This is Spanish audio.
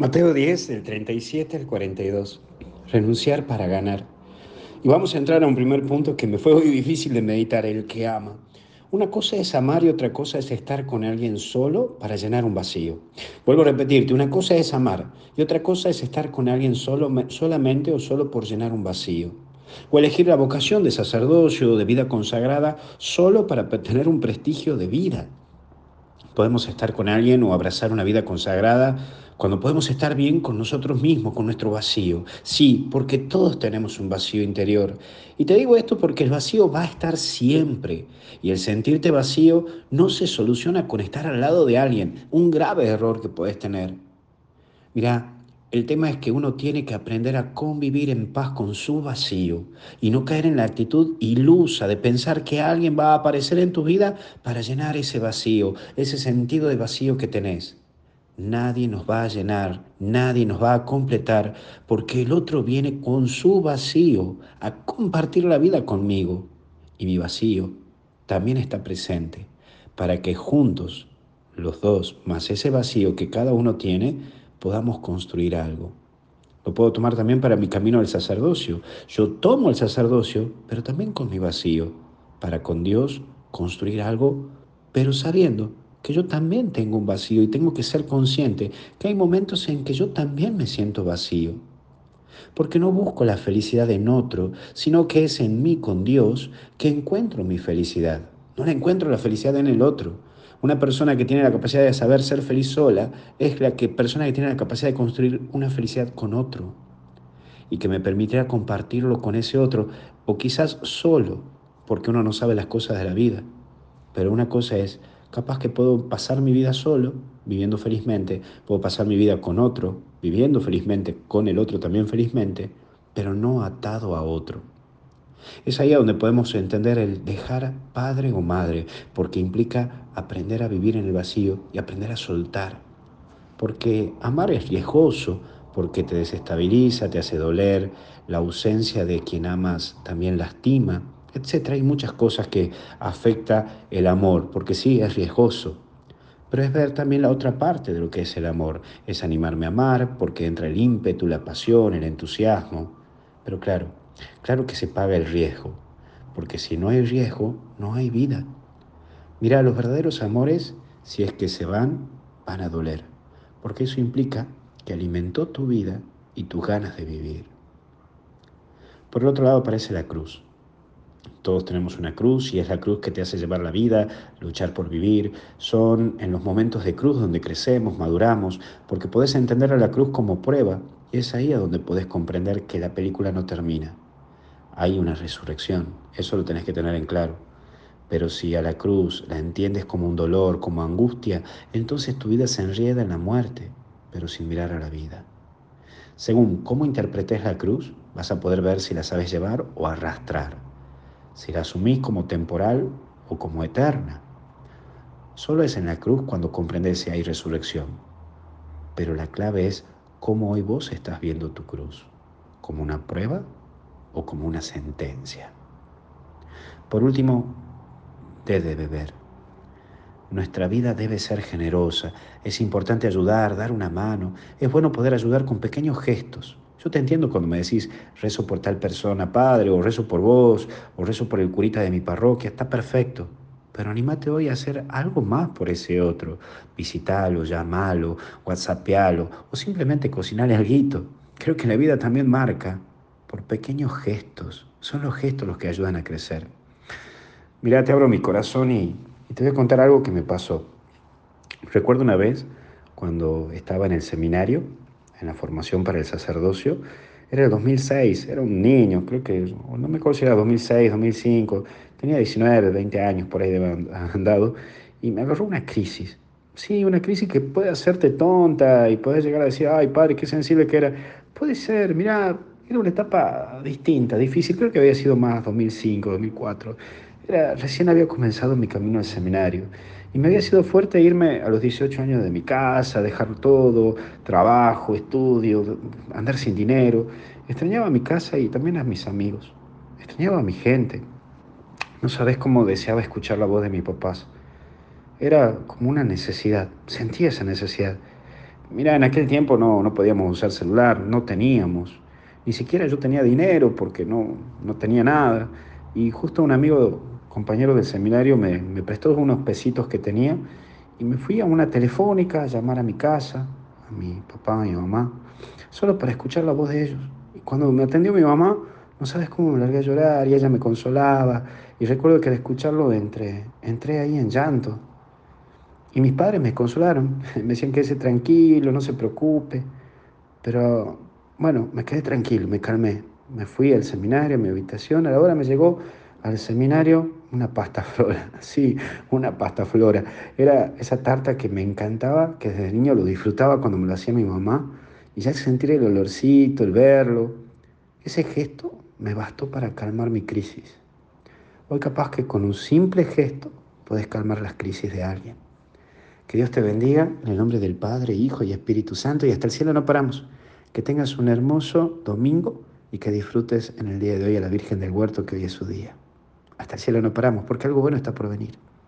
Mateo 10, del 37 al 42. Renunciar para ganar. Y vamos a entrar a un primer punto que me fue muy difícil de meditar, el que ama. Una cosa es amar y otra cosa es estar con alguien solo para llenar un vacío. Vuelvo a repetirte, una cosa es amar y otra cosa es estar con alguien solo, solamente o solo por llenar un vacío. O elegir la vocación de sacerdocio o de vida consagrada solo para tener un prestigio de vida. Podemos estar con alguien o abrazar una vida consagrada cuando podemos estar bien con nosotros mismos, con nuestro vacío. Sí, porque todos tenemos un vacío interior. Y te digo esto porque el vacío va a estar siempre. Y el sentirte vacío no se soluciona con estar al lado de alguien. Un grave error que puedes tener. Mira, el tema es que uno tiene que aprender a convivir en paz con su vacío y no caer en la actitud ilusa de pensar que alguien va a aparecer en tu vida para llenar ese vacío, ese sentido de vacío que tenés. Nadie nos va a llenar, nadie nos va a completar, porque el otro viene con su vacío a compartir la vida conmigo. Y mi vacío también está presente para que juntos, los dos, más ese vacío que cada uno tiene, podamos construir algo. Lo puedo tomar también para mi camino al sacerdocio. Yo tomo el sacerdocio, pero también con mi vacío, para con Dios construir algo, pero sabiendo que yo también tengo un vacío y tengo que ser consciente que hay momentos en que yo también me siento vacío. Porque no busco la felicidad en otro, sino que es en mí con Dios que encuentro mi felicidad. No la encuentro la felicidad en el otro. Una persona que tiene la capacidad de saber ser feliz sola es la que, persona que tiene la capacidad de construir una felicidad con otro y que me permitirá compartirlo con ese otro o quizás solo, porque uno no sabe las cosas de la vida. Pero una cosa es Capaz que puedo pasar mi vida solo, viviendo felizmente, puedo pasar mi vida con otro, viviendo felizmente, con el otro también felizmente, pero no atado a otro. Es ahí donde podemos entender el dejar padre o madre, porque implica aprender a vivir en el vacío y aprender a soltar. Porque amar es riesgoso, porque te desestabiliza, te hace doler, la ausencia de quien amas también lastima, etcétera. Hay muchas cosas que afecta el amor, porque sí, es riesgoso. Pero es ver también la otra parte de lo que es el amor. Es animarme a amar, porque entra el ímpetu, la pasión, el entusiasmo. Pero claro, claro que se paga el riesgo, porque si no hay riesgo, no hay vida. Mira, los verdaderos amores, si es que se van, van a doler, porque eso implica que alimentó tu vida y tus ganas de vivir. Por el otro lado aparece la cruz. Todos tenemos una cruz y es la cruz que te hace llevar la vida, luchar por vivir. Son en los momentos de cruz donde crecemos, maduramos, porque podés entender a la cruz como prueba y es ahí a donde podés comprender que la película no termina. Hay una resurrección, eso lo tenés que tener en claro. Pero si a la cruz la entiendes como un dolor, como angustia, entonces tu vida se enrieda en la muerte, pero sin mirar a la vida. Según cómo interpretes la cruz, vas a poder ver si la sabes llevar o arrastrar si la asumís como temporal o como eterna. Solo es en la cruz cuando comprendes si hay resurrección. Pero la clave es cómo hoy vos estás viendo tu cruz, como una prueba o como una sentencia. Por último, te debe ver. Nuestra vida debe ser generosa. Es importante ayudar, dar una mano. Es bueno poder ayudar con pequeños gestos. Yo te entiendo cuando me decís rezo por tal persona, padre, o rezo por vos, o rezo por el curita de mi parroquia, está perfecto. Pero anímate hoy a hacer algo más por ese otro. Visitalo, llamalo, whatsappealo, o simplemente cocinarle algo. Creo que la vida también marca por pequeños gestos. Son los gestos los que ayudan a crecer. Mira, te abro mi corazón y, y te voy a contar algo que me pasó. Recuerdo una vez cuando estaba en el seminario, en la formación para el sacerdocio, era el 2006, era un niño, creo que, no me acuerdo si era 2006, 2005, tenía 19, 20 años por ahí de andado, y me agarró una crisis. Sí, una crisis que puede hacerte tonta y puedes llegar a decir, ay padre, qué sensible que era. Puede ser, mira, era una etapa distinta, difícil, creo que había sido más 2005, 2004. Era, recién había comenzado mi camino al seminario y me había sido fuerte irme a los 18 años de mi casa, dejar todo, trabajo, estudio, andar sin dinero. Extrañaba mi casa y también a mis amigos. Extrañaba a mi gente. No sabes cómo deseaba escuchar la voz de mis papás. Era como una necesidad, sentía esa necesidad. Mira, en aquel tiempo no, no podíamos usar celular, no teníamos. Ni siquiera yo tenía dinero porque no, no tenía nada. Y justo un amigo, compañero del seminario, me, me prestó unos pesitos que tenía y me fui a una telefónica a llamar a mi casa, a mi papá, a mi mamá, solo para escuchar la voz de ellos. Y cuando me atendió mi mamá, no sabes cómo me largué a llorar y ella me consolaba. Y recuerdo que al escucharlo entré, entré ahí en llanto. Y mis padres me consolaron, me decían que ese tranquilo, no se preocupe. Pero bueno, me quedé tranquilo, me calmé. Me fui al seminario, a mi habitación. A la hora me llegó al seminario una pasta flora, sí, una pasta flora. Era esa tarta que me encantaba, que desde niño lo disfrutaba cuando me lo hacía mi mamá. Y ya sentir el olorcito, el verlo, ese gesto me bastó para calmar mi crisis. Hoy capaz que con un simple gesto puedes calmar las crisis de alguien. Que Dios te bendiga en el nombre del Padre, Hijo y Espíritu Santo y hasta el cielo no paramos. Que tengas un hermoso domingo y que disfrutes en el día de hoy a la Virgen del Huerto que hoy es su día. Hasta el cielo no paramos porque algo bueno está por venir.